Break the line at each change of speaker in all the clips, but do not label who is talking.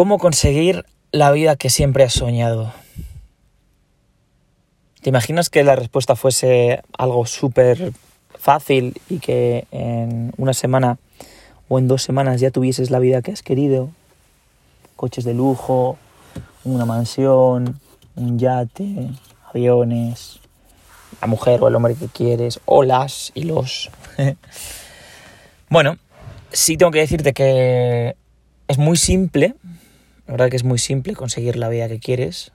¿Cómo conseguir la vida que siempre has soñado? ¿Te imaginas que la respuesta fuese algo súper fácil y que en una semana o en dos semanas ya tuvieses la vida que has querido? Coches de lujo, una mansión, un yate, aviones, la mujer o el hombre que quieres, o las y los. bueno, sí tengo que decirte que es muy simple, la verdad que es muy simple conseguir la vida que quieres,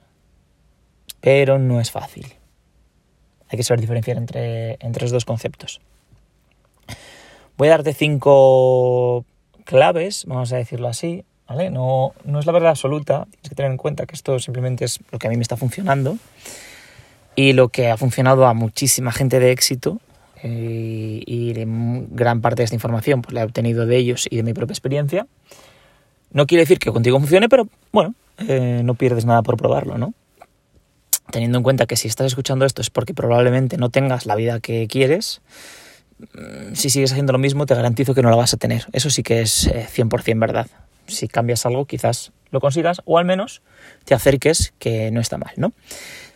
pero no es fácil. Hay que saber diferenciar entre, entre los dos conceptos. Voy a darte cinco claves, vamos a decirlo así, ¿vale? No, no es la verdad absoluta, tienes que tener en cuenta que esto simplemente es lo que a mí me está funcionando y lo que ha funcionado a muchísima gente de éxito eh, y gran parte de esta información pues, la he obtenido de ellos y de mi propia experiencia. No quiere decir que contigo funcione, pero bueno, eh, no pierdes nada por probarlo, ¿no? teniendo en cuenta que si estás escuchando esto es porque probablemente no tengas la vida que quieres, mm, si sigues haciendo lo mismo te garantizo que no la vas a tener. Eso sí que es 100% eh, verdad. Si cambias algo quizás lo consigas o al menos te acerques que no está mal, ¿no?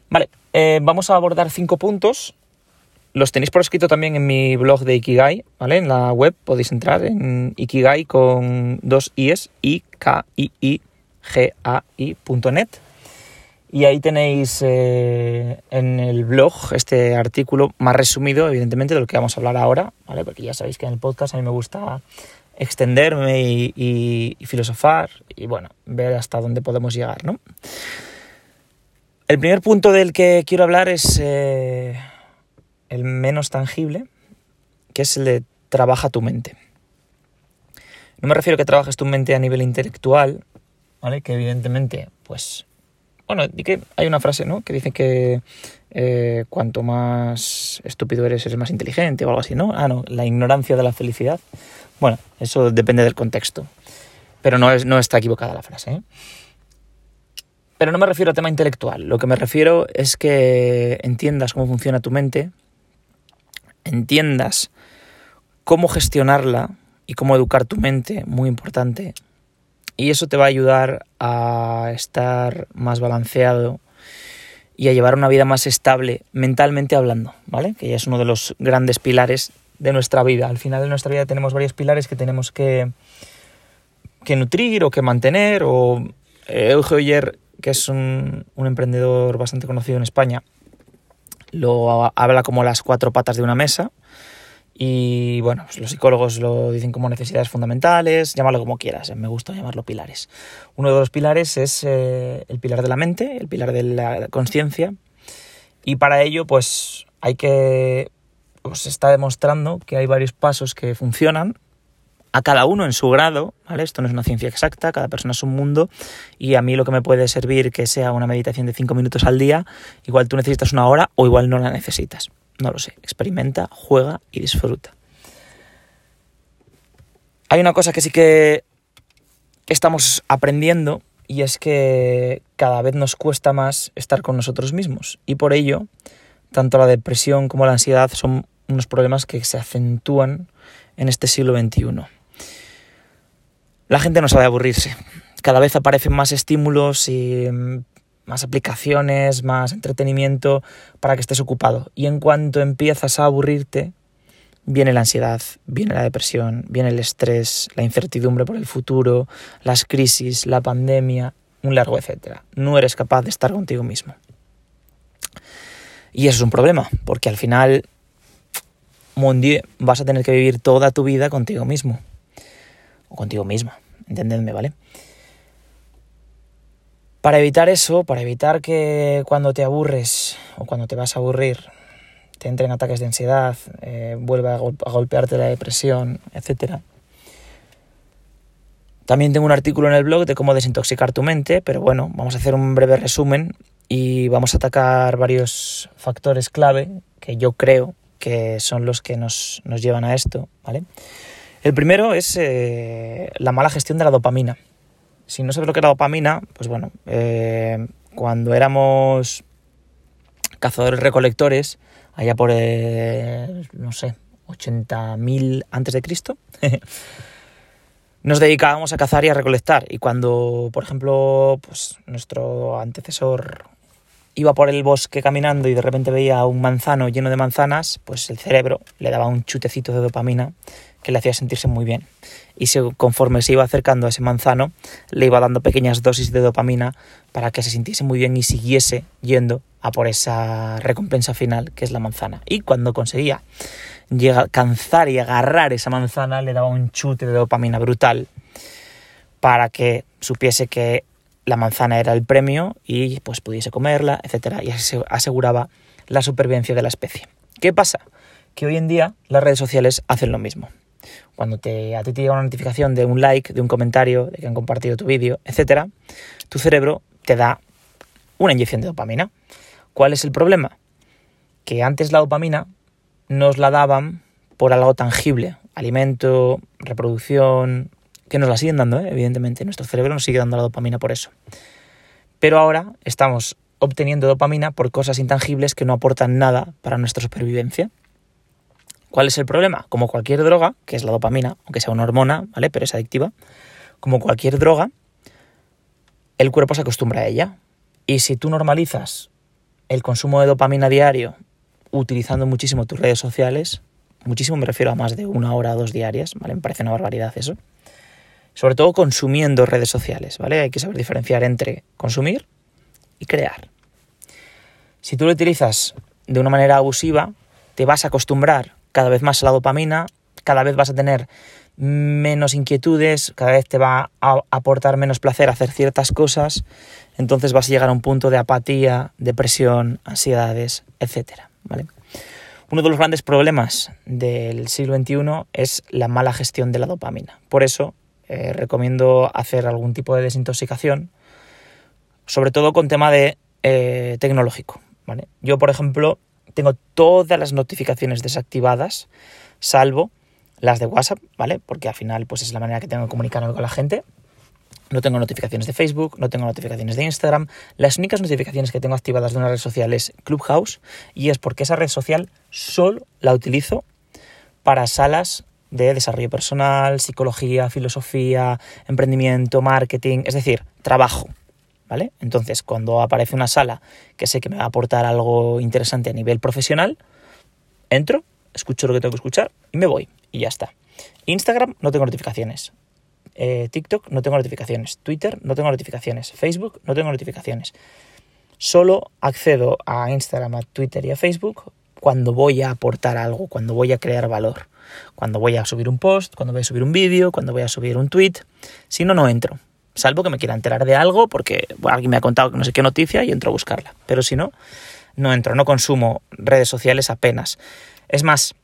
Vale, eh, vamos a abordar cinco puntos. Los tenéis por escrito también en mi blog de Ikigai, ¿vale? En la web podéis entrar en Ikigai con dos i's, i k i i g a i.net y ahí tenéis eh, en el blog este artículo más resumido, evidentemente, de lo que vamos a hablar ahora, ¿vale? Porque ya sabéis que en el podcast a mí me gusta extenderme y, filosofar y, bueno, ver hasta dónde podemos llegar, ¿no? El primer punto del que quiero hablar es eh, el menos tangible, que es el de trabaja tu mente. No me refiero a que trabajes tu mente a nivel intelectual, ¿vale? Que evidentemente, pues bueno, que hay una frase, ¿no? Que dice que eh, cuanto más estúpido eres, eres más inteligente o algo así, ¿no? Ah, no, la ignorancia de la felicidad. Bueno, eso depende del contexto. Pero no, es, no está equivocada la frase, ¿eh? Pero no me refiero a tema intelectual. Lo que me refiero es que entiendas cómo funciona tu mente, entiendas cómo gestionarla y cómo educar tu mente, muy importante, y eso te va a ayudar a estar más balanceado y a llevar una vida más estable mentalmente hablando, ¿vale? Que ya es uno de los grandes pilares de nuestra vida. Al final de nuestra vida tenemos varios pilares que tenemos que, que nutrir o que mantener. O eh, Euge Oyer, que es un, un emprendedor bastante conocido en España, lo habla como las cuatro patas de una mesa y bueno, pues los psicólogos lo dicen como necesidades fundamentales, llámalo como quieras, eh, me gusta llamarlo pilares. Uno de los pilares es eh, el pilar de la mente, el pilar de la conciencia, y para ello pues hay que, pues se está demostrando que hay varios pasos que funcionan, a cada uno en su grado, ¿vale? Esto no es una ciencia exacta, cada persona es un mundo y a mí lo que me puede servir que sea una meditación de 5 minutos al día, igual tú necesitas una hora o igual no la necesitas. No lo sé. Experimenta, juega y disfruta. Hay una cosa que sí que estamos aprendiendo y es que cada vez nos cuesta más estar con nosotros mismos. Y por ello, tanto la depresión como la ansiedad son unos problemas que se acentúan en este siglo XXI. La gente no sabe aburrirse. Cada vez aparecen más estímulos y más aplicaciones, más entretenimiento para que estés ocupado. Y en cuanto empiezas a aburrirte, viene la ansiedad, viene la depresión, viene el estrés, la incertidumbre por el futuro, las crisis, la pandemia, un largo etcétera. No eres capaz de estar contigo mismo. Y eso es un problema, porque al final, mon vas a tener que vivir toda tu vida contigo mismo. O contigo misma, entendedme, ¿vale? Para evitar eso, para evitar que cuando te aburres o cuando te vas a aburrir te entren ataques de ansiedad, eh, vuelva a, golpearte la depresión, etc. También tengo un artículo en el blog de cómo desintoxicar tu mente, pero bueno, vamos a hacer un breve resumen y vamos a atacar varios factores clave que yo creo que son los que nos, llevan a esto, ¿vale? El primero es eh, la mala gestión de la dopamina. Si no sabes lo que es la dopamina, pues bueno, eh, cuando éramos cazadores recolectores, allá por, no sé, 80.000 antes de Cristo, nos dedicábamos a cazar y a recolectar. Y cuando, por ejemplo, pues nuestro antecesor iba por el bosque caminando y de repente veía un manzano lleno de manzanas, pues el cerebro le daba un chutecito de dopamina que le hacía sentirse muy bien. Y conforme se iba acercando a ese manzano, le iba dando pequeñas dosis de dopamina para que se sintiese muy bien y siguiese yendo a por esa recompensa final que es la manzana. Y cuando conseguía llegar, alcanzar y agarrar esa manzana, le daba un chute de dopamina brutal para que supiese que la manzana era el premio y pues pudiese comerla, etcétera, y aseguraba la supervivencia de la especie. ¿Qué pasa? Que hoy en día las redes sociales hacen lo mismo. Cuando te, a ti te llega una notificación de un like, de un comentario, de que han compartido tu vídeo, etcétera, tu cerebro te da una inyección de dopamina. ¿Cuál es el problema? Que antes la dopamina nos la daban por algo tangible, alimento, reproducción, que nos la siguen dando, ¿eh? evidentemente. Nuestro cerebro nos sigue dando la dopamina por eso. Pero ahora estamos obteniendo dopamina por cosas intangibles que no aportan nada para nuestra supervivencia. ¿Cuál es el problema? Como cualquier droga, que es la dopamina, aunque sea una hormona, ¿vale? Pero es adictiva. Como cualquier droga, el cuerpo se acostumbra a ella. Y si tú normalizas el consumo de dopamina diario utilizando muchísimo tus redes sociales, muchísimo me refiero a más de una hora o dos diarias, ¿vale? Me parece una barbaridad eso sobre todo consumiendo redes sociales, ¿vale? Hay que saber diferenciar entre consumir y crear. Si tú lo utilizas de una manera abusiva, te vas a acostumbrar cada vez más a la dopamina, cada vez vas a tener menos inquietudes, cada vez te va a aportar menos placer hacer ciertas cosas, entonces vas a llegar a un punto de apatía, depresión, ansiedades, etc. ¿vale? Uno de los grandes problemas del siglo XXI es la mala gestión de la dopamina. Por eso eh, recomiendo hacer algún tipo de desintoxicación, sobre todo con tema de eh, tecnológico. Yo, por ejemplo, tengo todas las notificaciones desactivadas, salvo las de WhatsApp, ¿vale? Porque al final pues es la manera que tengo de comunicarme con la gente. No tengo notificaciones de Facebook, no tengo notificaciones de Instagram. Las únicas notificaciones que tengo activadas de una red social es Clubhouse y es porque esa red social solo la utilizo para salas de desarrollo personal, psicología, filosofía, emprendimiento, marketing, es decir, trabajo. ¿Vale? Entonces, cuando aparece una sala que sé que me va a aportar algo interesante a nivel profesional, entro, escucho lo que tengo que escuchar y me voy. Y ya está. Instagram no tengo notificaciones. Eh, TikTok no tengo notificaciones. Twitter no tengo notificaciones. Facebook no tengo notificaciones. Solo accedo a Instagram, a Twitter y a Facebook cuando voy a aportar algo, cuando voy a crear valor cuando voy a subir un post, cuando voy a subir un vídeo, cuando voy a subir un tweet. Si no, no entro. Salvo que me quiera enterar de algo porque alguien me ha contado no sé qué noticia y entro a buscarla. Pero si no, no entro, no consumo redes sociales apenas. Es más,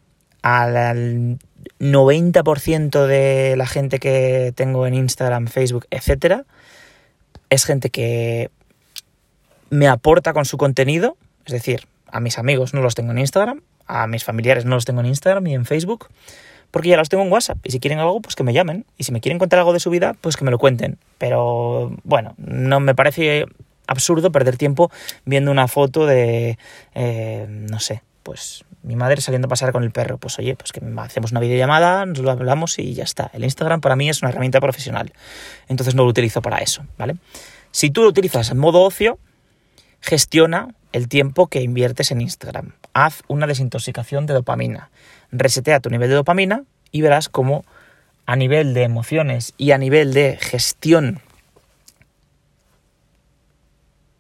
al 90% de la gente que tengo en Instagram, Facebook, etcétera, es gente que me aporta con su contenido, es decir, a mis amigos no los tengo en Instagram, a mis familiares no los tengo en Instagram y en Facebook, porque ya los tengo en WhatsApp. Y si quieren algo, pues que me llamen. Y si me quieren contar algo de su vida, pues que me lo cuenten. Pero bueno, no me parece absurdo perder tiempo viendo una foto de, eh, no sé, pues mi madre saliendo a pasar con el perro. Pues oye, pues que hacemos una videollamada, nos lo hablamos y ya está. El Instagram para mí es una herramienta profesional. Entonces no lo utilizo para eso, ¿vale? Si tú lo utilizas en modo ocio, gestiona el tiempo que inviertes en Instagram. Haz una desintoxicación de dopamina. Resetea tu nivel de dopamina y verás cómo a nivel de emociones y a nivel de gestión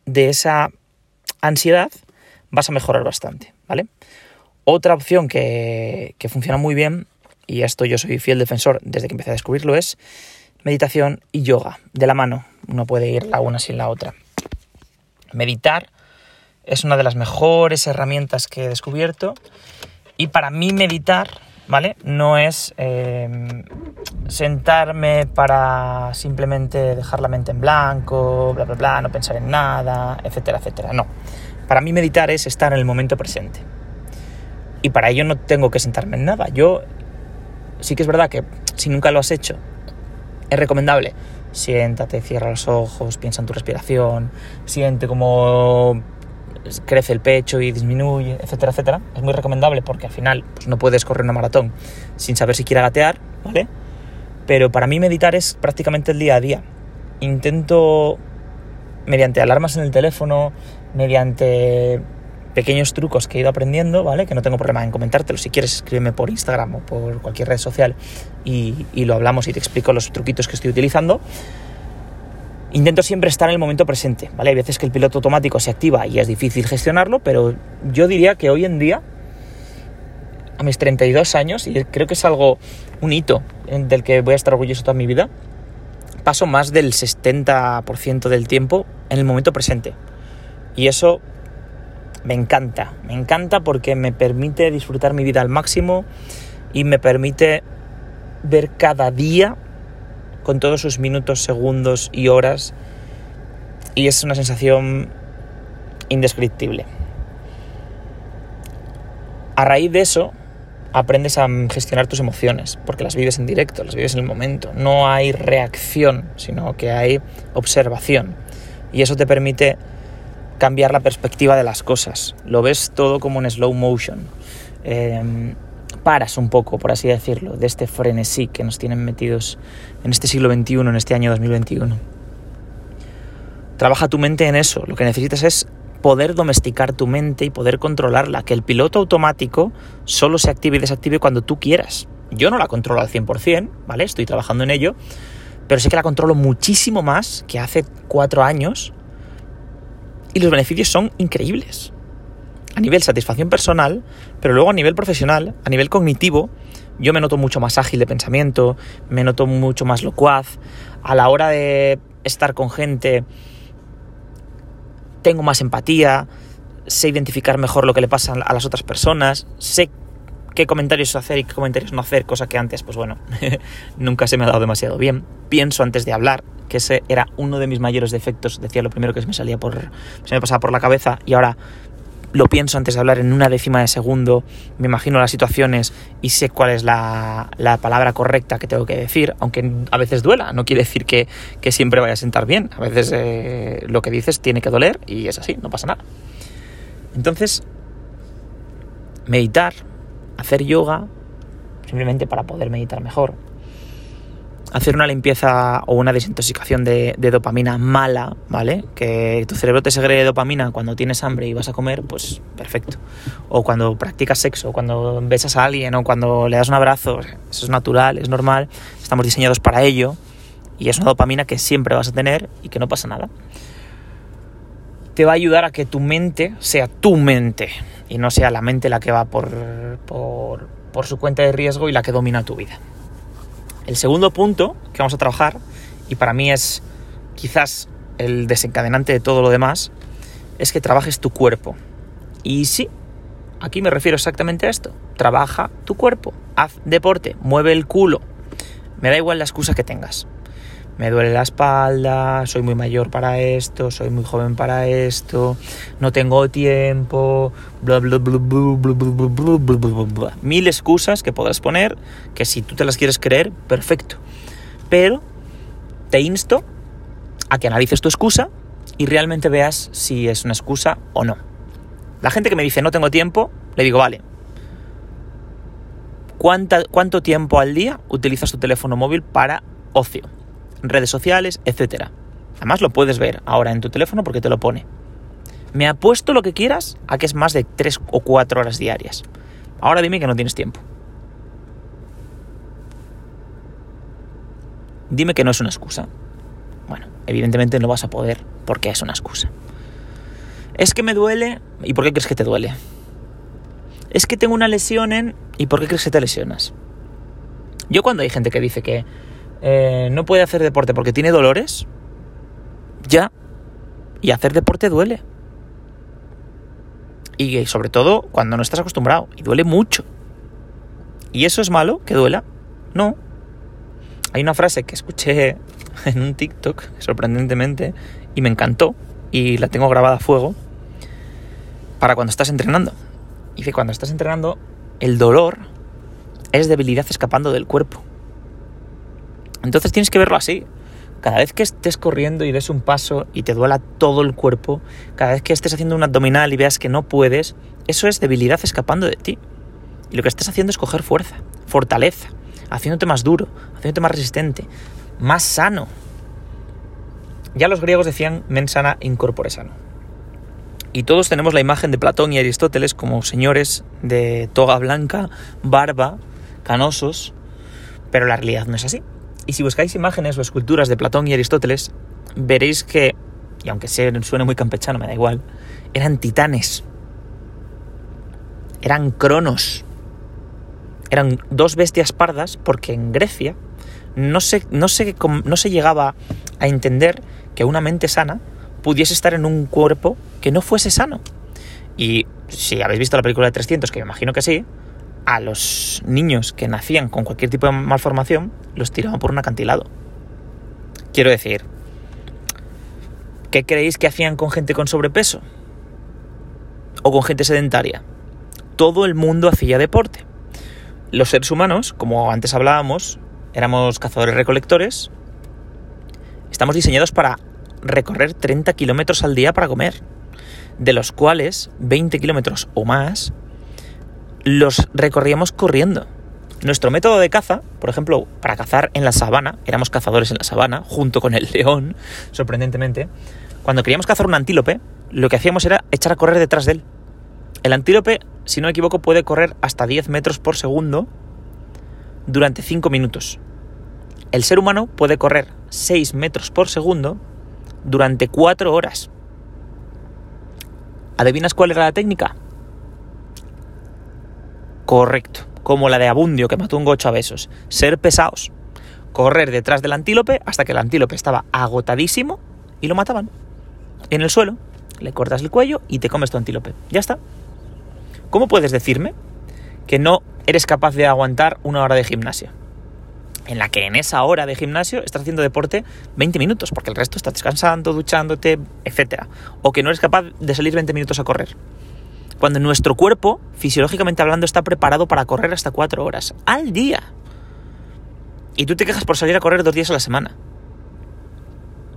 de esa ansiedad vas a mejorar bastante, ¿vale? Otra opción que, que funciona muy bien, y esto yo soy fiel defensor desde que empecé a descubrirlo, es meditación y yoga, de la mano. Uno puede ir la una sin la otra. Meditar es una de las mejores herramientas que he descubierto y para mí meditar, ¿vale? No es em, sentarme para simplemente dejar la mente en blanco, bla, bla, bla, no pensar en nada, etcétera, etcétera. No. Para mí meditar es estar en el momento presente. Y para ello no tengo que sentarme en nada. Yo sí que es verdad que si nunca lo has hecho, es recomendable. Siéntate, cierra los ojos, piensa en tu respiración, siente como crece el pecho y disminuye, etcétera, etcétera. Es muy recomendable porque al final pues, no puedes correr una maratón sin saber si quiere gatear, ¿vale? Pero para mí meditar es prácticamente el día a día. Intento, mediante alarmas en el teléfono, mediante pequeños trucos que he ido aprendiendo, ¿vale? Que no tengo problema en comentártelo. Si quieres, escríbeme por Instagram o por cualquier red social y, y lo hablamos y te explico los truquitos que estoy utilizando. Intento siempre estar en el momento presente, ¿vale? Hay veces que el piloto automático se activa y es difícil gestionarlo, pero yo diría que hoy en día, a mis 32 años, y creo que es algo, un hito del que voy a estar orgulloso toda mi vida, paso más del 70% del tiempo en el momento presente. Y eso me encanta, me encanta porque me permite disfrutar mi vida al máximo y me permite ver cada día con todos sus minutos, segundos y horas y es una sensación indescriptible. A raíz de eso aprendes a gestionar tus emociones porque las vives en directo, las vives en el momento. No hay reacción, sino que hay observación y eso te permite cambiar la perspectiva de las cosas. Lo ves todo como en slow motion. Em, paras un poco, por así decirlo, de este frenesí que nos tienen metidos en este siglo XXI, en este año 2021. Trabaja tu mente en eso. Lo que necesitas es poder domesticar tu mente y poder controlarla. Que el piloto automático solo se active y desactive cuando tú quieras. Yo no la controlo al 100%, ¿vale? Estoy trabajando en ello. Pero sé que la controlo muchísimo más que hace cuatro años y los beneficios son increíbles. A nivel satisfacción personal, pero luego a nivel profesional, a nivel cognitivo, yo me noto mucho más ágil de pensamiento, me noto mucho más locuaz. A la hora de estar con gente, tengo más empatía, sé identificar mejor lo que le pasa a las otras personas, sé qué comentarios hacer y qué comentarios no hacer, cosa que antes, pues bueno, nunca se me ha dado demasiado bien. Pienso antes de hablar, que ese era uno de mis mayores defectos, decía lo primero que se me salía por, se me pasaba por la cabeza y ahora lo pienso antes de hablar en una décima de segundo, me imagino las situaciones y sé cuál es la, palabra correcta que tengo que decir, aunque a veces duela, no quiere decir que, siempre vaya a sentar bien, a veces eh, lo que dices tiene que doler y es así, no pasa nada. Entonces, meditar, hacer yoga, simplemente para poder meditar mejor, hacer una limpieza o una desintoxicación de, dopamina mala, ¿vale? Que tu cerebro te segregue dopamina cuando tienes hambre y vas a comer, pues perfecto. O cuando practicas sexo, cuando besas a alguien o cuando le das un abrazo, eso es natural, es normal, estamos diseñados para ello y es una dopamina que siempre vas a tener y que no pasa nada. Te va a ayudar a que tu mente sea tu mente y no sea la mente la que va por, por, por su cuenta de riesgo y la que domina tu vida. El segundo punto que vamos a trabajar, y para mí es quizás el desencadenante de todo lo demás, es que trabajes tu cuerpo. Y sí, aquí me refiero exactamente a esto. Trabaja tu cuerpo, haz deporte, mueve el culo. Me da igual la excusa que tengas me duele la espalda, soy muy mayor para esto, soy muy joven para esto, no tengo tiempo, bla bla bla bla bla bla bla Mil excusas que podrás poner que si tú te las quieres creer, perfecto. Pero te insto a que analices tu excusa y realmente veas si es una excusa o no. La gente que me dice no tengo tiempo, le digo, vale, ¿cuánto tiempo al día utilizas tu teléfono móvil para ocio? Redes sociales, etc. Además lo puedes ver ahora en tu teléfono porque te lo pone. Me apuesto lo que quieras a que es más de 3 o 4 horas diarias. Ahora dime que no tienes tiempo. Dime que no es una excusa. Bueno, evidentemente no vas a poder porque es una excusa. Es que me duele. ¿Y por qué crees que te duele? Es que tengo una lesión en... ¿Y por qué crees que te lesionas? Yo cuando hay gente que dice que eh, no puede hacer deporte porque tiene dolores, ya. Y hacer deporte duele. Y sobre todo cuando no estás acostumbrado. Y duele mucho. ¿Y eso es malo? ¿Que duela? No. Hay una frase que escuché en un TikTok, sorprendentemente, y me encantó. Y la tengo grabada a fuego. Para cuando estás entrenando. Y que cuando estás entrenando, el dolor es debilidad escapando del cuerpo. Entonces tienes que verlo así. Cada vez que estés corriendo y des un paso y te duela todo el cuerpo, cada vez que estés haciendo un abdominal y veas que no puedes, eso es debilidad escapando de ti. Y lo que estás haciendo es coger fuerza, fortaleza, haciéndote más duro, haciéndote más resistente, más sano. Ya los griegos decían mens sana incorpore sano. Y todos tenemos la imagen de Platón y Aristóteles como señores de toga blanca, barba, canosos, pero la realidad no es así. Y si buscáis imágenes o esculturas de Platón y Aristóteles, veréis que, y aunque suene muy campechano, me da igual, eran titanes. Eran cronos. Eran dos bestias pardas porque en Grecia no se, no no se llegaba a entender que una mente sana pudiese estar en un cuerpo que no fuese sano. Y si habéis visto la película de 300, que me imagino que sí, a los niños que nacían con cualquier tipo de malformación los tiraban por un acantilado. Quiero decir, ¿qué creéis que hacían con gente con sobrepeso? ¿O con gente sedentaria? Todo el mundo hacía deporte. Los seres humanos, como antes hablábamos, éramos cazadores-recolectores, estamos diseñados para recorrer 30 kilómetros al día para comer, de los cuales 20 kilómetros o más los recorríamos corriendo. Nuestro método de caza, por ejemplo, para cazar en la sabana, éramos cazadores en la sabana, junto con el león, sorprendentemente, cuando queríamos cazar un antílope, lo que hacíamos era echar a correr detrás de él. El antílope, si no me equivoco, puede correr hasta 10 metros por segundo durante 5 minutos. El ser humano puede correr 6 metros por segundo durante 4 horas. ¿Adivinas cuál era la técnica? Correcto, como la de Abundio que mató un gocho a besos. Ser pesados. Correr detrás del antílope hasta que el antílope estaba agotadísimo y lo mataban. En el suelo, le cortas el cuello y te comes tu antílope. Ya está. ¿Cómo puedes decirme que no eres capaz de aguantar una hora de gimnasio? En la que en esa hora de gimnasio estás haciendo deporte 20 minutos, porque el resto estás descansando, duchándote, etc. O que no eres capaz de salir 20 minutos a correr cuando nuestro cuerpo, fisiológicamente hablando, está preparado para correr hasta cuatro horas al día. Y tú te quejas por salir a correr dos días a la semana.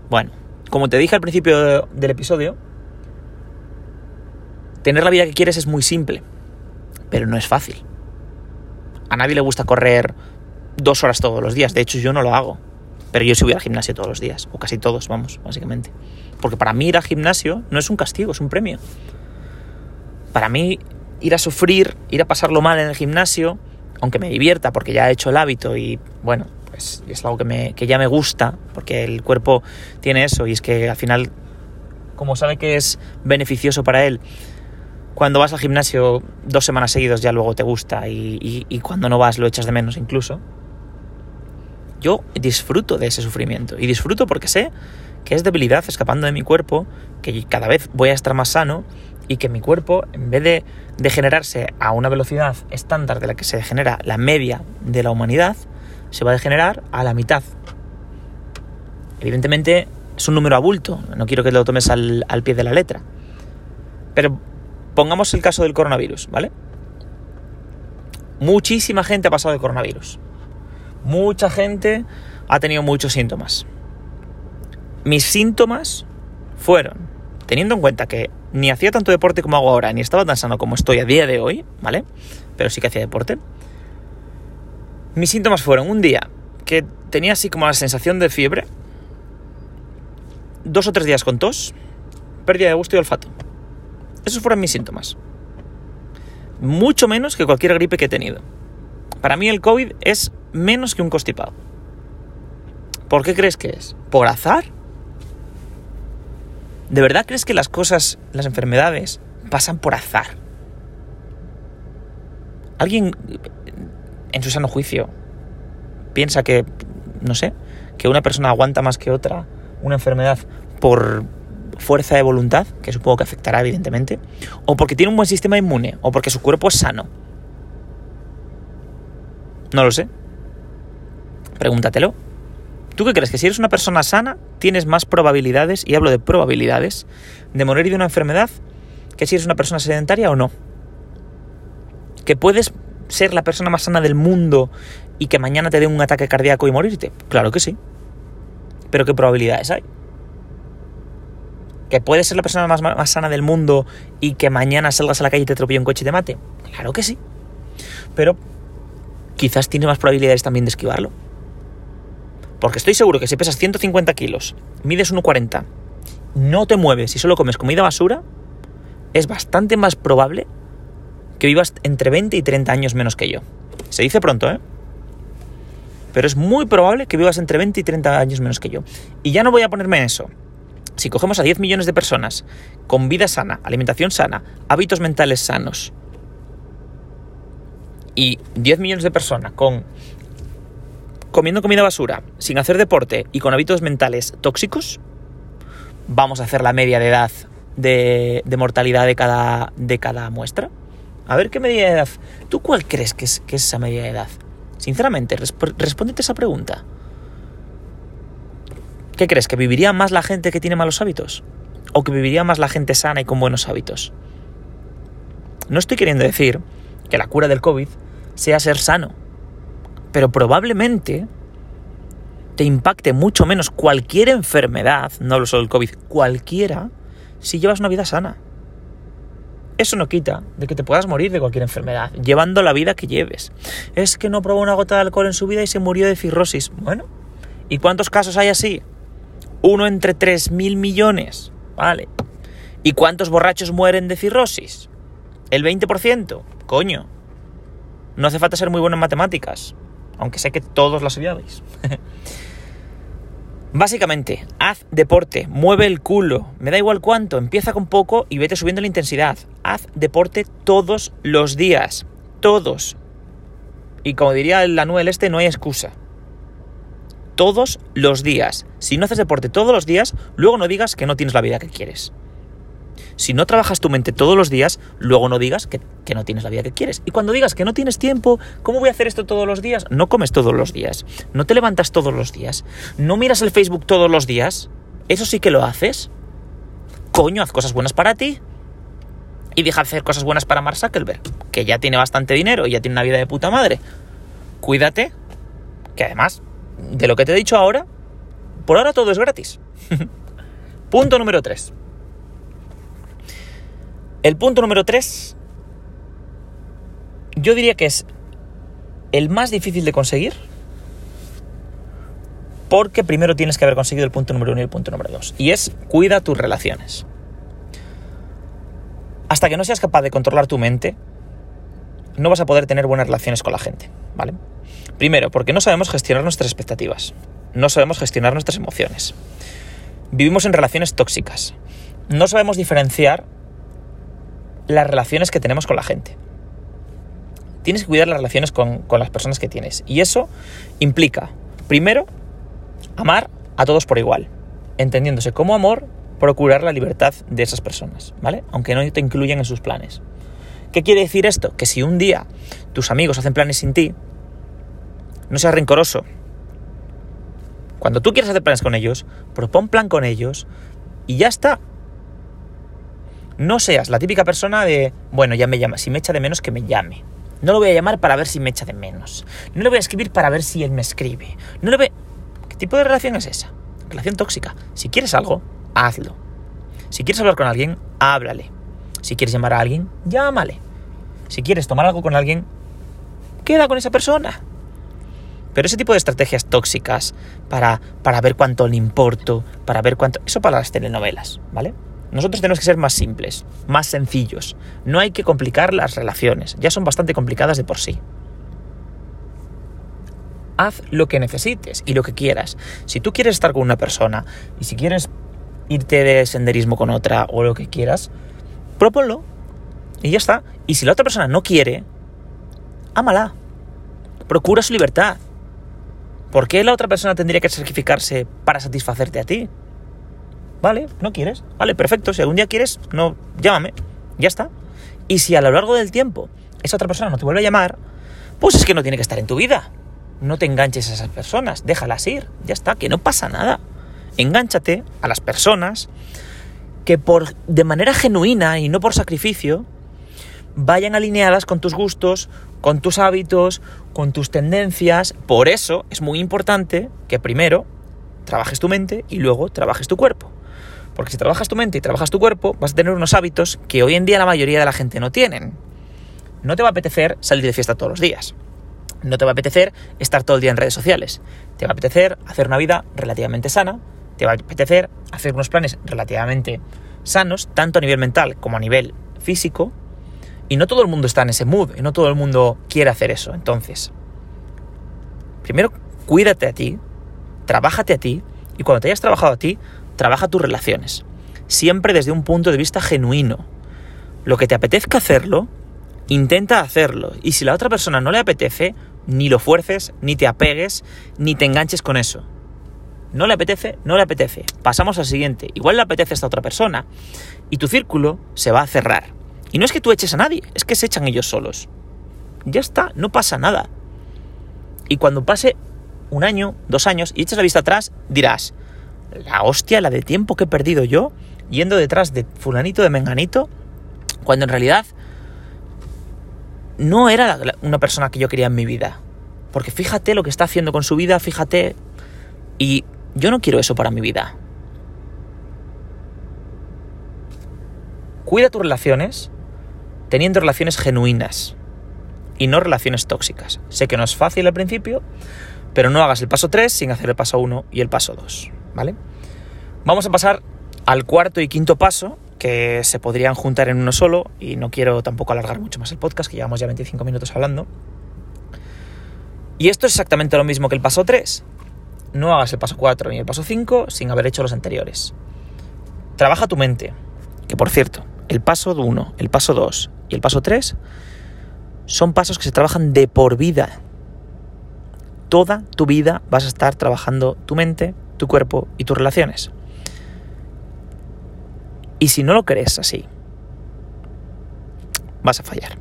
Bueno, como te dije al principio del episodio, tener la vida que quieres es muy simple, pero no es fácil. A nadie le gusta correr dos horas todos los días, de hecho yo no lo hago, pero yo sí voy al gimnasio todos los días, o casi todos, vamos, básicamente. Porque para mí ir al gimnasio no es un castigo, es un premio para mí ir a sufrir, ir a pasarlo mal en el gimnasio, aunque me divierta porque ya he hecho el hábito y bueno, pues es algo que, me, ya me gusta, porque el cuerpo tiene eso y es que al final, como sabe que es beneficioso para él, cuando vas al gimnasio dos semanas seguidos ya luego te gusta y cuando no vas lo echas de menos incluso. Yo disfruto de ese sufrimiento y disfruto porque sé que es debilidad escapando de mi cuerpo, que cada vez voy a estar más sano y que mi cuerpo, en vez de degenerarse a una velocidad estándar de la que se degenera la media de la humanidad, se va a degenerar a la mitad. Evidentemente es un número abulto, no quiero que lo tomes al, al pie de la letra. Pero pongamos el caso del coronavirus, ¿vale? Muchísima gente ha pasado de coronavirus. Mucha gente ha tenido muchos síntomas. Mis síntomas fueron, teniendo en cuenta que ni hacía tanto deporte como hago ahora, ni estaba tan sano como estoy a día de hoy, ¿vale? Pero sí que hacía deporte. Mis síntomas fueron un día que tenía así como la sensación de fiebre, dos o tres días con tos, pérdida de gusto y olfato. Esos fueron mis síntomas. Mucho menos que cualquier gripe que he tenido. Para mí el COVID es menos que un constipado. ¿Por qué crees que es? ¿Por azar? ¿De verdad crees que las cosas, las enfermedades, pasan por azar? ¿Alguien en su sano juicio piensa que, no sé, que una persona aguanta más que otra una enfermedad por fuerza de voluntad, que supongo que afectará evidentemente, o porque tiene un buen sistema inmune, o porque su cuerpo es sano? No lo sé. Pregúntatelo. ¿Tú qué crees? ¿Que si eres una persona sana tienes más probabilidades, y hablo de probabilidades, de morir de una enfermedad que si eres una persona sedentaria o no? ¿Que puedes ser la persona más sana del mundo y que mañana te dé un ataque cardíaco y morirte? Claro que sí. Pero ¿qué probabilidades hay? ¿Que puedes ser la persona más, más sana del mundo y que mañana salgas a la calle y te atropelle un coche y te mate? Claro que sí. Pero quizás tienes más probabilidades también de esquivarlo. Porque estoy seguro que si pesas 150 kilos, mides 1,40, no te mueves y solo comes comida basura, es bastante más probable que vivas entre 20 y 30 años menos que yo. Se dice pronto, ¿eh? Pero es muy probable que vivas entre 20 y 30 años menos que yo. Y ya no voy a ponerme en eso. Si cogemos a 10 millones de personas con vida sana, alimentación sana, hábitos mentales sanos, y 10 millones de personas con comiendo comida basura, sin hacer deporte y con hábitos mentales tóxicos, vamos a hacer la media de edad de, mortalidad de cada, de cada muestra. A ver qué medida de edad. ¿Tú cuál crees que es, esa medida de edad? Sinceramente, respóndete esa pregunta. ¿Qué crees? ¿Que viviría más la gente que tiene malos hábitos? ¿O que viviría más la gente sana y con buenos hábitos? No estoy queriendo decir que la cura del COVID sea ser sano. Pero probablemente te impacte mucho menos cualquier enfermedad, no solo el COVID, cualquiera, si llevas una vida sana. Eso no quita de que te puedas morir de cualquier enfermedad, llevando la vida que lleves. Es que no probó una gota de alcohol en su vida y se murió de cirrosis. Bueno, ¿y cuántos casos hay así? Uno entre tres mil millones. Vale. ¿Y cuántos borrachos mueren de cirrosis? El 20%. Coño, no hace falta ser muy bueno en matemáticas, aunque sé que todos las odiabais. Básicamente, haz deporte, mueve el culo, me da igual cuánto, empieza con poco y vete subiendo la intensidad. Haz deporte todos los días, todos. Y como diría el Anuel este, no hay excusa. Todos los días. Si no haces deporte todos los días, luego no digas que no tienes la vida que quieres. Si no trabajas tu mente todos los días, luego no digas que, no tienes la vida que quieres. Y cuando digas que no tienes tiempo, ¿cómo voy a hacer esto todos los días? No comes todos los días, no te levantas todos los días, no miras el Facebook todos los días. Eso sí que lo haces. Coño, haz cosas buenas para ti. Y deja de hacer cosas buenas para Mark Zuckerberg, que ya tiene bastante dinero y ya tiene una vida de puta madre. Cuídate, que además, de lo que te he dicho ahora, por ahora todo es gratis. Punto número 3. El punto número 3, yo diría que es el más difícil de conseguir, porque primero tienes que haber conseguido el punto número 1 y el punto número 2, y es cuida tus relaciones. Hasta que no seas capaz de controlar tu mente, no vas a poder tener buenas relaciones con la gente, ¿vale? Primero, porque no sabemos gestionar nuestras expectativas, no sabemos gestionar nuestras emociones. Vivimos en relaciones tóxicas. No sabemos diferenciar las relaciones que tenemos con la gente. Tienes que cuidar las relaciones con, las personas que tienes. Y eso implica, primero, amar a todos por igual. Entendiéndose como amor, procurar la libertad de esas personas, ¿vale? Aunque no te incluyan en sus planes. ¿Qué quiere decir esto? Que si un día tus amigos hacen planes sin ti, no seas rencoroso. Cuando tú quieres hacer planes con ellos, propon plan con ellos y ya está. No seas la típica persona de, bueno, ya me llama, si me echa de menos, que me llame. No lo voy a llamar para ver si me echa de menos. No le voy a escribir para ver si él me escribe. No le voy... ¿Qué tipo de relación es esa? Relación tóxica. Si quieres algo, hazlo. Si quieres hablar con alguien, háblale. Si quieres llamar a alguien, llámale. Si quieres tomar algo con alguien, queda con esa persona. Pero ese tipo de estrategias tóxicas para, para ver cuánto le importo, para ver cuánto... Eso para las telenovelas, ¿vale? Nosotros tenemos que ser más simples, más sencillos. No hay que complicar las relaciones, ya son bastante complicadas de por sí. Haz lo que necesites y lo que quieras. Si tú quieres estar con una persona y si quieres irte de senderismo con otra o lo que quieras, proponlo y ya está. Y si la otra persona no quiere, ámala. Procura su libertad. ¿Por qué la otra persona tendría que sacrificarse para satisfacerte a ti? Vale, no quieres. Vale, perfecto. Si algún día quieres, no, llámame. Ya está. Y si a lo largo del tiempo esa otra persona no te vuelve a llamar, pues es que no tiene que estar en tu vida. No te enganches a esas personas, déjalas ir. Ya está, que no pasa nada. Engánchate a las personas que por de manera genuina y no por sacrificio vayan alineadas con tus gustos, con tus hábitos, con tus tendencias. Por eso es muy importante que primero trabajes tu mente y luego trabajes tu cuerpo. Porque si trabajas tu mente y trabajas tu cuerpo, vas a tener unos hábitos que hoy en día la mayoría de la gente no tienen. No te va a apetecer salir de fiesta todos los días. No te va a apetecer estar todo el día en redes sociales. Te va a apetecer hacer una vida relativamente sana. Te va a apetecer hacer unos planes relativamente sanos, tanto a nivel mental como a nivel físico. Y no todo el mundo está en ese mood, y no todo el mundo quiere hacer eso. Entonces, primero cuídate a ti, trabájate a ti, y cuando te hayas trabajado a ti, trabaja tus relaciones. Siempre desde un punto de vista genuino. Lo que te apetezca hacerlo, intenta hacerlo. Y si la otra persona no le apetece, ni lo fuerces, ni te apegues, ni te enganches con eso. No le apetece, no le apetece. Pasamos al siguiente. Igual le apetece a esta otra persona. Y tu círculo se va a cerrar. Y no es que tú eches a nadie, es que se echan ellos solos. Ya está, no pasa nada. Y cuando pase un año, dos años, y eches la vista atrás, dirás, la hostia, la de tiempo que he perdido yo, yendo detrás de fulanito de menganito, cuando en realidad no era una persona que yo quería en mi vida. Porque fíjate lo que está haciendo con su vida, fíjate... Y yo no quiero eso para mi vida. Cuida tus relaciones, teniendo relaciones genuinas y no relaciones tóxicas. Sé que no es fácil al principio, pero no hagas el paso 3 sin hacer el paso 1 y el paso 2, ¿vale? Vamos a pasar al cuarto y quinto paso, que se podrían juntar en uno solo, y no quiero tampoco alargar mucho más el podcast, que llevamos ya 25 minutos hablando. Y esto es exactamente lo mismo que el paso 3. No hagas el paso 4 ni el paso 5 sin haber hecho los anteriores. Trabaja tu mente, que por cierto, el paso 1, el paso 2 y el paso 3 son pasos que se trabajan de por vida. Toda tu vida vas a estar trabajando tu mente, tu cuerpo y tus relaciones. Y si no lo crees así, vas a fallar.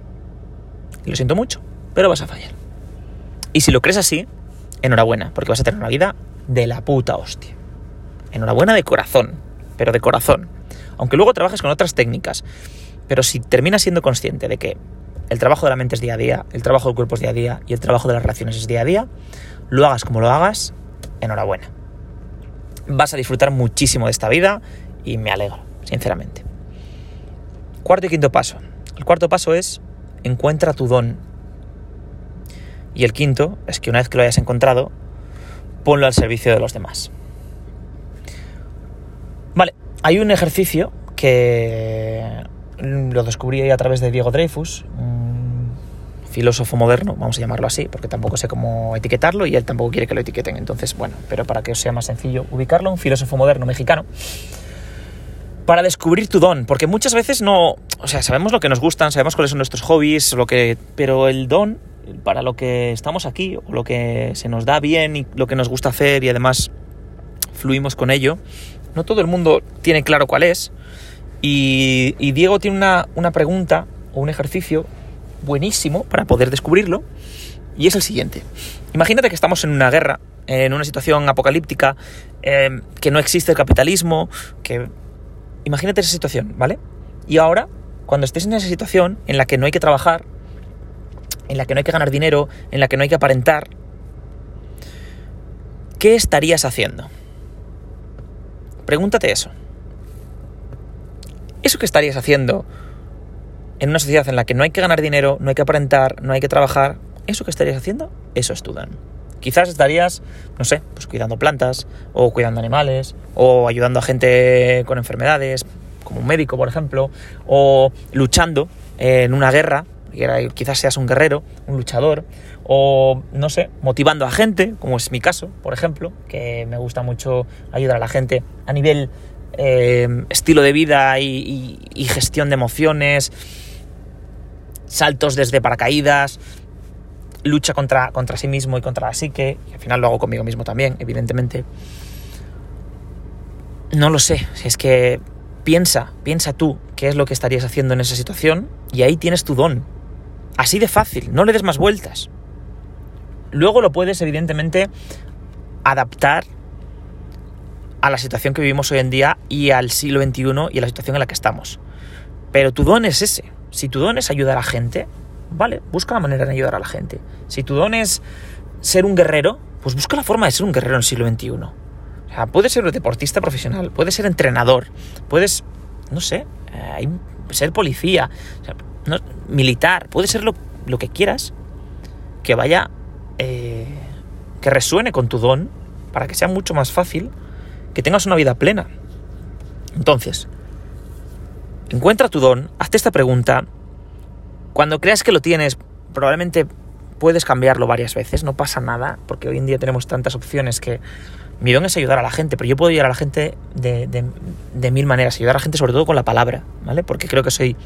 Lo siento mucho, pero vas a fallar. Y si lo crees así, enhorabuena, porque vas a tener una vida de la puta hostia. Enhorabuena de corazón, pero de corazón aunque luego trabajes con otras técnicas. Pero si terminas siendo consciente de que el trabajo de la mente es día a día, el trabajo del cuerpo es día a día y el trabajo de las relaciones es día a día, lo hagas como lo hagas, enhorabuena. Vas a disfrutar muchísimo de esta vida y me alegro, sinceramente. Cuarto y quinto paso. El cuarto paso es encuentra tu don. Y el quinto es que una vez que lo hayas encontrado, ponlo al servicio de los demás. Vale, hay un ejercicio que lo descubrí a través de Diego Dreyfus, filósofo moderno, vamos a llamarlo así, porque tampoco sé cómo etiquetarlo y él tampoco quiere que lo etiqueten. Entonces, bueno, pero para que os sea más sencillo ubicarlo, un filósofo moderno mexicano, para descubrir tu don, porque muchas veces no, o sea, sabemos lo que nos gustan, sabemos cuáles son nuestros hobbies, lo que, pero el don para lo que estamos aquí, o lo que se nos da bien y lo que nos gusta hacer y además fluimos con ello, no todo el mundo tiene claro cuál es. Y, Diego tiene una, pregunta o un ejercicio buenísimo para poder descubrirlo. Y es el siguiente. Imagínate que estamos en una guerra, en una situación apocalíptica, em, que no existe el capitalismo, que... Imagínate esa situación, ¿vale? Y ahora, cuando estés en esa situación en la que no hay que trabajar, en la que no hay que ganar dinero, en la que no hay que aparentar, ¿qué estarías haciendo? Pregúntate eso. ¿Eso que estarías haciendo en una sociedad en la que no hay que ganar dinero, no hay que aparentar, no hay que trabajar? ¿Eso que estarías haciendo? Eso es. Quizás estarías, no sé, pues cuidando plantas, o cuidando animales, o ayudando a gente con enfermedades, como un médico, por ejemplo, o luchando en una guerra, quizás seas un guerrero, un luchador, o no sé, motivando a gente, como es mi caso, por ejemplo, que me gusta mucho ayudar a la gente a nivel eh, estilo de vida y, gestión de emociones, saltos desde paracaídas, lucha contra, contra sí mismo y contra la psique, y al final lo hago conmigo mismo también, evidentemente. No lo sé, es que piensa, piensa tú qué es lo que estarías haciendo en esa situación y ahí tienes tu don. Así de fácil, no le des más vueltas. Luego lo puedes, evidentemente, adaptar a la situación que vivimos hoy en día y al siglo XXI y a la situación en la que estamos. Pero tu don es ese. Si tu don es ayudar a la gente, vale, busca la manera de ayudar a la gente. Si tu don es ser un guerrero, pues busca la forma de ser un guerrero en el siglo XXI. O sea, puedes ser deportista profesional, puedes ser entrenador, puedes, no sé, eh, ser policía, militar, puedes ser lo, lo que quieras que vaya eh, que resuene con tu don, para que sea mucho más fácil que tengas una vida plena. Entonces, encuentra tu don, hazte esta pregunta. Cuando creas que lo tienes, probablemente puedes cambiarlo varias veces, no pasa nada, porque hoy en día tenemos tantas opciones que mi don es ayudar a la gente, pero yo puedo ayudar a la gente de, mil maneras, ayudar a la gente sobre todo con la palabra, ¿vale? Porque creo que soy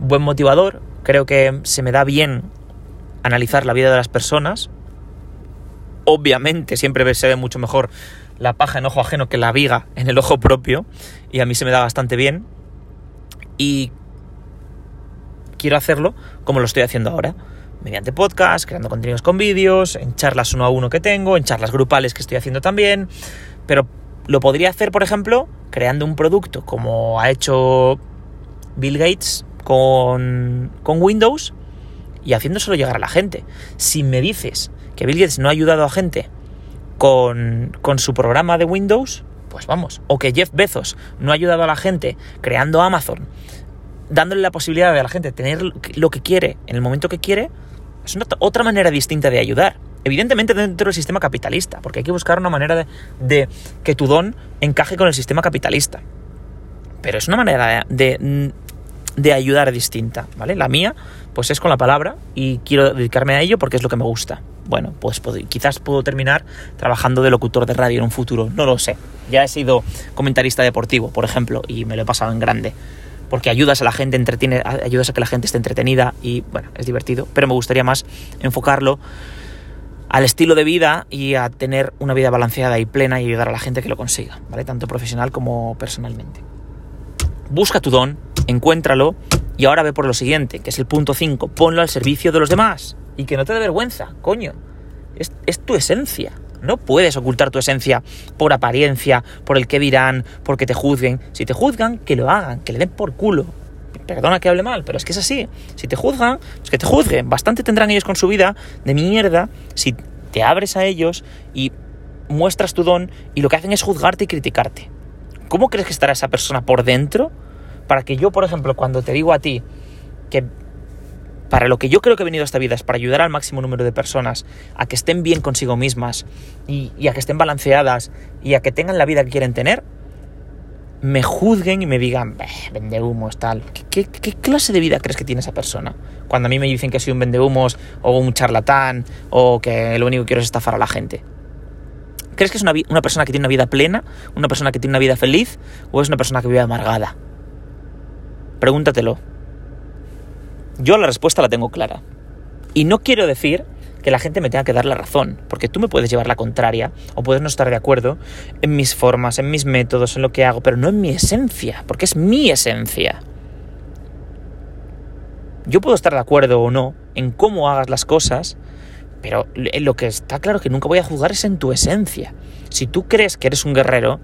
buen motivador, creo que se me da bien analizar la vida de las personas. Obviamente siempre se ve mucho mejor la paja en ojo ajeno que la viga en el ojo propio, y a mí se me da bastante bien. Y quiero hacerlo como lo estoy haciendo ahora mediante podcast, creando contenidos con vídeos, en charlas uno a uno que tengo, en charlas grupales que estoy haciendo también, pero lo podría hacer, por ejemplo, creando un producto como ha hecho Bill Gates con, con Windows y haciéndoselo llegar a la gente. Si me dices que Bill Gates no ha ayudado a gente con, con su programa de Windows, pues vamos. O que Jeff Bezos no ha ayudado a la gente creando Amazon, dándole la posibilidad a la gente de tener lo que quiere en el momento que quiere, es otra manera distinta de ayudar. Evidentemente dentro del sistema capitalista, porque hay que buscar una manera de, que tu don encaje con el sistema capitalista. Pero es una manera de, de, ayudar distinta, ¿vale? La mía, pues es con la palabra y quiero dedicarme a ello porque es lo que me gusta. Bueno, pues quizás puedo terminar trabajando de locutor de radio en un futuro, no lo sé. Ya he sido comentarista deportivo, por ejemplo, y me lo he pasado en grande porque ayudas a la gente, entretiene, ayudas a que la gente esté entretenida y bueno, es divertido, pero me gustaría más enfocarlo al estilo de vida y a tener una vida balanceada y plena y ayudar a la gente que lo consiga, ¿vale? Tanto profesional como personalmente. Busca tu don, encuéntralo y ahora ve por lo siguiente, que es el punto 5, ponlo al servicio de los demás y que no te dé vergüenza, coño. Es, es tu esencia. No puedes ocultar tu esencia por apariencia, por el que dirán, porque te juzguen. Si te juzgan, que lo hagan, que le den por culo. Perdona que hable mal, pero es que es así. Si te juzgan, pues que te juzguen. Bastante tendrán ellos con su vida de mierda si te abres a ellos y muestras tu don y lo que hacen es juzgarte y criticarte. ¿Cómo crees que estará esa persona por dentro? Para que yo, por ejemplo, cuando te digo a ti que para lo que yo creo que he venido a esta vida es para ayudar al máximo número de personas a que estén bien consigo mismas y, a que estén balanceadas y a que tengan la vida que quieren tener, me juzguen y me digan, vende humos, tal. ¿Qué, clase de vida crees que tiene esa persona? Cuando a mí me dicen que soy un vende humos o un charlatán o que lo único que quiero es estafar a la gente. ¿Crees que es una persona que tiene una vida plena, una persona que tiene una vida feliz o es una persona que vive amargada? Pregúntatelo. Yo la respuesta la tengo clara. Y no quiero decir que la gente me tenga que dar la razón, porque tú me puedes llevar la contraria o puedes no estar de acuerdo en mis formas, en mis métodos, en lo que hago, pero no en mi esencia, porque es mi esencia. Yo puedo estar de acuerdo o no en cómo hagas las cosas, pero lo que está claro que nunca voy a juzgar es en tu esencia. Si tú crees que eres un guerrero,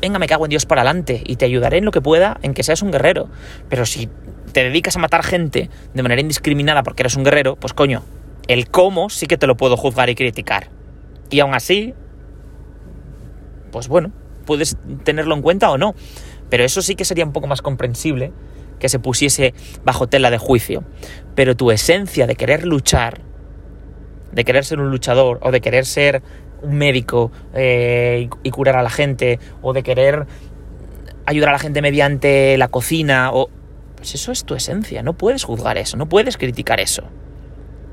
venga, me cago en Dios para adelante y te ayudaré en lo que pueda en que seas un guerrero. Pero si te dedicas a matar gente de manera indiscriminada porque eres un guerrero, pues coño, el cómo sí que te lo puedo juzgar y criticar. Y aún así, pues bueno, puedes tenerlo en cuenta o no. Pero eso sí que sería un poco más comprensible que se pusiese bajo tela de juicio. Pero tu esencia de querer luchar, de querer ser un luchador o de querer ser un médico eh, y curar a la gente o de querer ayudar a la gente mediante la cocina o pues eso es tu esencia, no puedes juzgar eso, no puedes criticar eso.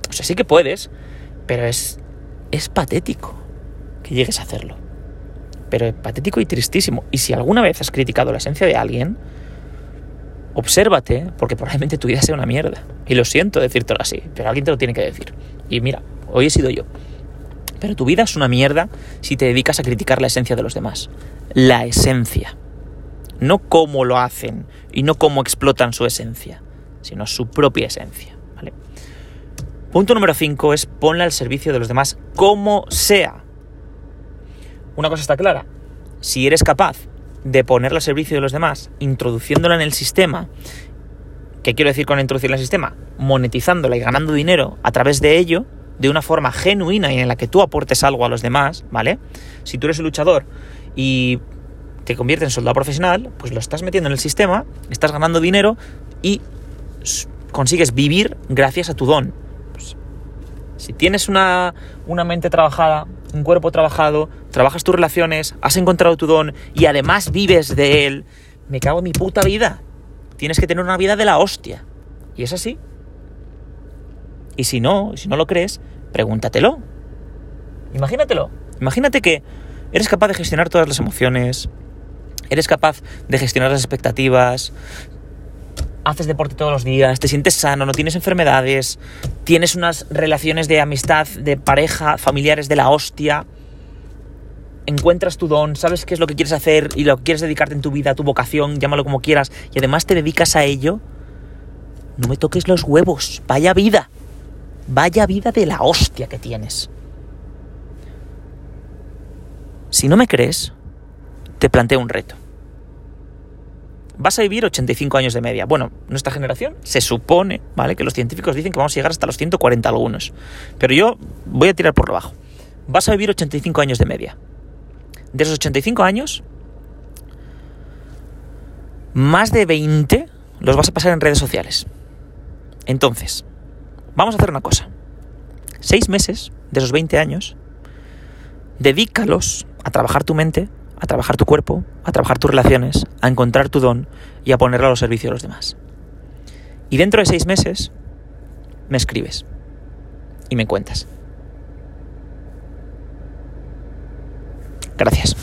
O sea, sí que puedes, pero es, es patético que llegues a hacerlo. Pero es patético y tristísimo. Y si alguna vez has criticado la esencia de alguien, obsérvate, porque probablemente tu vida sea una mierda. Y lo siento decírtelo así, pero alguien te lo tiene que decir. Y mira, hoy he sido yo. Pero tu vida es una mierda si te dedicas a criticar la esencia de los demás. La esencia no cómo lo hacen y no cómo explotan su esencia, sino su propia esencia. ¿vale? Punto número 5 es ponla al servicio de los demás como sea. Una cosa está clara, si eres capaz de ponerla al servicio de los demás, introduciéndola en el sistema, ¿qué quiero decir con introducirla en el sistema? Monetizándola y ganando dinero a través de ello, de una forma genuina y en la que tú aportes algo a los demás, ¿vale? Si tú eres un luchador y te conviertes en soldado profesional, pues lo estás metiendo en el sistema, estás ganando dinero y consigues vivir gracias a tu don. Pues, Si tienes una, una mente trabajada, un cuerpo trabajado, trabajas tus relaciones, has encontrado tu don y además vives de él, me cago en mi puta vida. Tienes que tener una vida de la hostia. Y es así. Y si no, si no lo crees, pregúntatelo. Imagínatelo. Imagínate que eres capaz de gestionar todas las emociones, eres capaz de gestionar las expectativas, haces deporte todos los días, te sientes sano, no tienes enfermedades, tienes unas relaciones de amistad, de pareja, familiares de la hostia, encuentras tu don, sabes qué es lo que quieres hacer y lo que quieres dedicarte en tu vida, tu vocación, llámalo como quieras, y además te dedicas a ello, no me toques los huevos, vaya vida, vaya vida de la hostia que tienes. Si no me crees, te planteo un reto. Vas a vivir 85 años de media. Bueno, nuestra generación se supone, ¿vale? Que los científicos dicen que vamos a llegar hasta los 140 algunos. Pero yo voy a tirar por lo bajo. Vas a vivir 85 años de media. De esos 85 años, más de 20 los vas a pasar en redes sociales. Entonces, vamos a hacer una cosa. Seis meses de esos 20 años, dedícalos a trabajar tu mente, a trabajar tu cuerpo, a trabajar tus relaciones, a encontrar tu don y a ponerlo a los servicios de los demás. Y dentro de seis meses me escribes y me cuentas. Gracias.